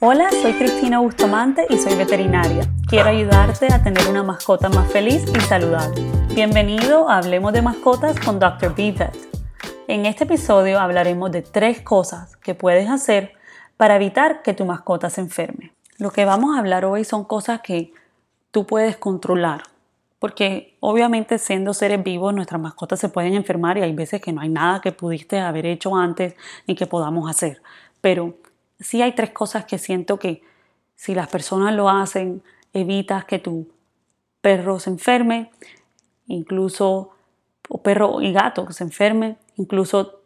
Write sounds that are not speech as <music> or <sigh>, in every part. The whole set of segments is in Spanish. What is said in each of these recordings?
Hola, soy Cristina Bustamante y soy veterinaria. Quiero ayudarte a tener una mascota más feliz y saludable. Bienvenido a Hablemos de Mascotas con Dr. B. En este episodio hablaremos de tres cosas que puedes hacer para evitar que tu mascota se enferme. Lo que vamos a hablar hoy son cosas que tú puedes controlar, porque obviamente siendo seres vivos nuestras mascotas se pueden enfermar y hay veces que no hay nada que pudiste haber hecho antes ni que podamos hacer. Pero sí hay tres cosas que siento que si las personas lo hacen, evitas que tu perro se enferme, incluso o perro y gato que se enferme, incluso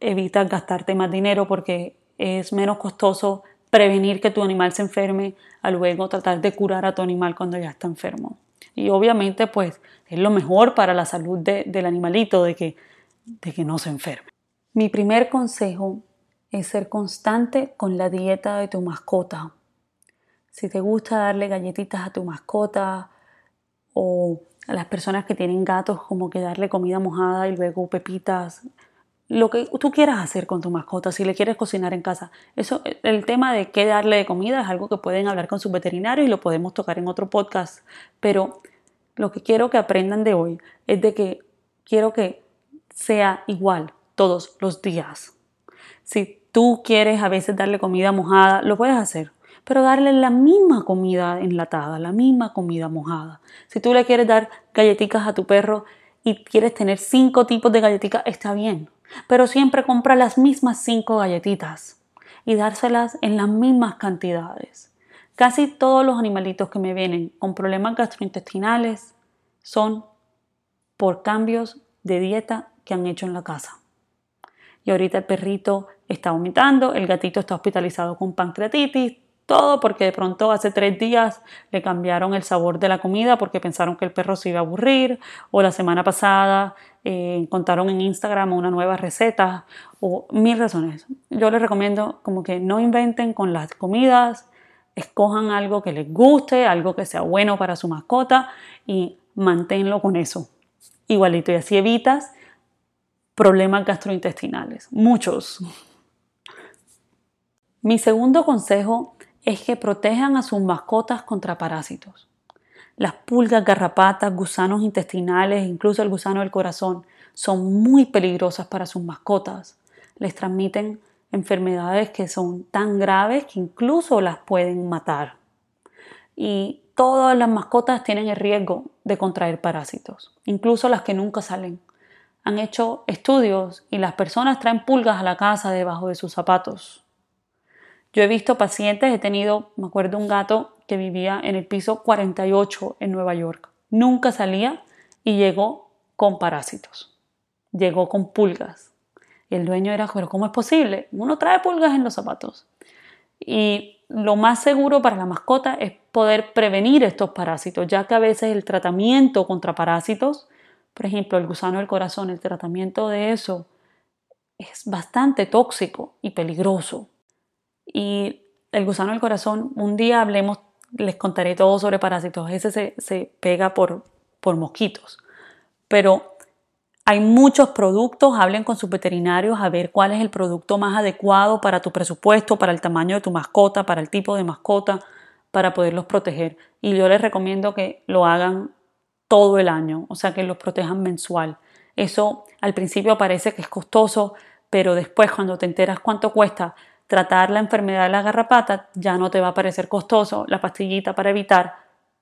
evitas gastarte más dinero porque es menos costoso prevenir que tu animal se enferme a luego tratar de curar a tu animal cuando ya está enfermo. Y obviamente pues es lo mejor para la salud del animalito de que, de que no se enferme. Mi primer consejo es ser constante con la dieta de tu mascota. Si te gusta darle galletitas a tu mascota o a las personas que tienen gatos como que darle comida mojada y luego pepitas, lo que tú quieras hacer con tu mascota, si le quieres cocinar en casa. Eso, el tema de qué darle de comida es algo que pueden hablar con su veterinario y lo podemos tocar en otro podcast. Pero lo que quiero que aprendan de hoy es de que quiero que sea igual todos los días. Si tú quieres a veces darle comida mojada, lo puedes hacer, pero darle la misma comida enlatada, la misma comida mojada. Si tú le quieres dar galletitas a tu perro y quieres tener cinco tipos de galletitas, está bien pero siempre compra las mismas cinco galletitas y dárselas en las mismas cantidades. Casi todos los animalitos que me vienen con problemas gastrointestinales son por cambios de dieta que han hecho en la casa. Y ahorita el perrito está vomitando, el gatito está hospitalizado con pancreatitis, todo porque de pronto hace tres días le cambiaron el sabor de la comida porque pensaron que el perro se iba a aburrir o la semana pasada eh, encontraron en Instagram una nueva receta o mil razones. Yo les recomiendo como que no inventen con las comidas, escojan algo que les guste, algo que sea bueno para su mascota y manténlo con eso. Igualito y así evitas problemas gastrointestinales, muchos. Mi segundo consejo es que protejan a sus mascotas contra parásitos. Las pulgas, garrapatas, gusanos intestinales, incluso el gusano del corazón, son muy peligrosas para sus mascotas. Les transmiten enfermedades que son tan graves que incluso las pueden matar. Y todas las mascotas tienen el riesgo de contraer parásitos, incluso las que nunca salen. Han hecho estudios y las personas traen pulgas a la casa debajo de sus zapatos. Yo he visto pacientes, he tenido, me acuerdo, un gato que vivía en el piso 48 en Nueva York. Nunca salía y llegó con parásitos. Llegó con pulgas. Y el dueño era, pero ¿cómo es posible? Uno trae pulgas en los zapatos. Y lo más seguro para la mascota es poder prevenir estos parásitos, ya que a veces el tratamiento contra parásitos, por ejemplo, el gusano del corazón, el tratamiento de eso es bastante tóxico y peligroso. Y el gusano del corazón, un día hablemos, les contaré todo sobre parásitos. Ese se, se pega por, por mosquitos. Pero hay muchos productos, hablen con sus veterinarios a ver cuál es el producto más adecuado para tu presupuesto, para el tamaño de tu mascota, para el tipo de mascota, para poderlos proteger. Y yo les recomiendo que lo hagan todo el año, o sea, que los protejan mensual. Eso al principio parece que es costoso, pero después cuando te enteras cuánto cuesta, tratar la enfermedad de la garrapata ya no te va a parecer costoso la pastillita para evitar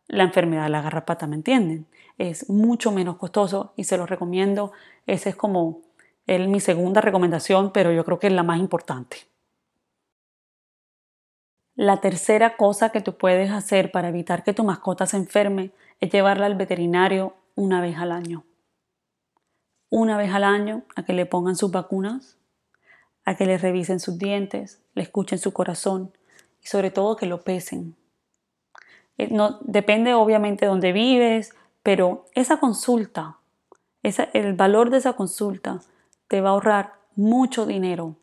la enfermedad de la garrapata, ¿me entienden? Es mucho menos costoso y se lo recomiendo. Esa es como mi segunda recomendación, pero yo creo que es la más importante. La tercera cosa que tú puedes hacer para evitar que tu mascota se enferme es llevarla al veterinario una vez al año. Una vez al año a que le pongan sus vacunas, a que le revisen sus dientes, le escuchen su corazón y sobre todo que lo pesen. Eh, no, depende obviamente de dónde vives, pero esa consulta, el valor de esa consulta te va a ahorrar mucho dinero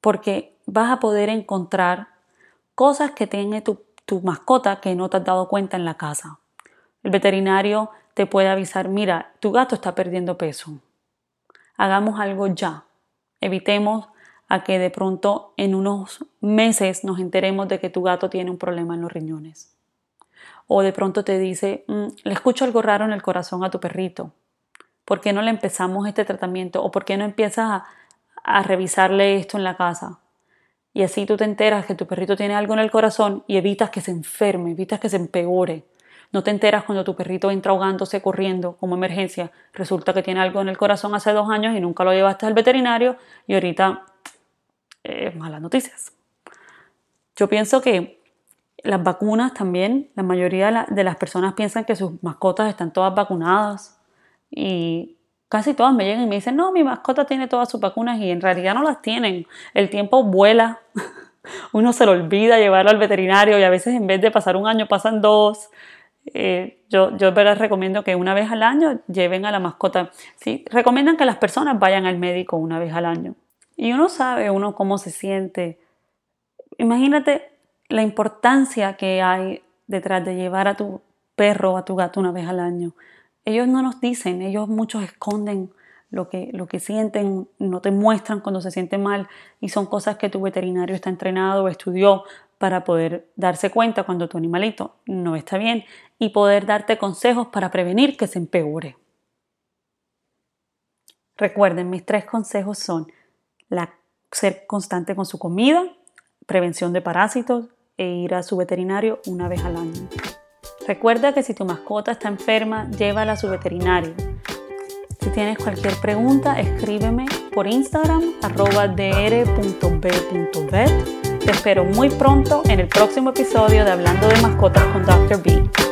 porque vas a poder encontrar cosas que tiene tu, tu mascota que no te has dado cuenta en la casa. El veterinario te puede avisar, mira, tu gato está perdiendo peso. Hagamos algo ya. Evitemos a que de pronto en unos meses nos enteremos de que tu gato tiene un problema en los riñones. O de pronto te dice, mm, le escucho algo raro en el corazón a tu perrito. ¿Por qué no le empezamos este tratamiento? ¿O por qué no empiezas a, a revisarle esto en la casa? Y así tú te enteras que tu perrito tiene algo en el corazón y evitas que se enferme, evitas que se empeore. No te enteras cuando tu perrito entra ahogándose corriendo como emergencia. Resulta que tiene algo en el corazón hace dos años y nunca lo llevaste al veterinario y ahorita eh, malas noticias. Yo pienso que las vacunas también, la mayoría de las personas piensan que sus mascotas están todas vacunadas y casi todas me llegan y me dicen, no, mi mascota tiene todas sus vacunas y en realidad no las tienen. El tiempo vuela, <laughs> uno se lo olvida llevarlo al veterinario y a veces en vez de pasar un año pasan dos. Eh, yo, yo les recomiendo que una vez al año lleven a la mascota. ¿sí? Recomiendan que las personas vayan al médico una vez al año. Y uno sabe uno cómo se siente. Imagínate la importancia que hay detrás de llevar a tu perro o a tu gato una vez al año. Ellos no nos dicen, ellos muchos esconden lo que, lo que sienten, no te muestran cuando se sienten mal y son cosas que tu veterinario está entrenado o estudió para poder darse cuenta cuando tu animalito no está bien y poder darte consejos para prevenir que se empeore. Recuerden, mis tres consejos son la, ser constante con su comida, prevención de parásitos e ir a su veterinario una vez al año. Recuerda que si tu mascota está enferma, llévala a su veterinario. Si tienes cualquier pregunta, escríbeme por Instagram arroba dr.b.vet te espero muy pronto en el próximo episodio de Hablando de Mascotas con Dr. B.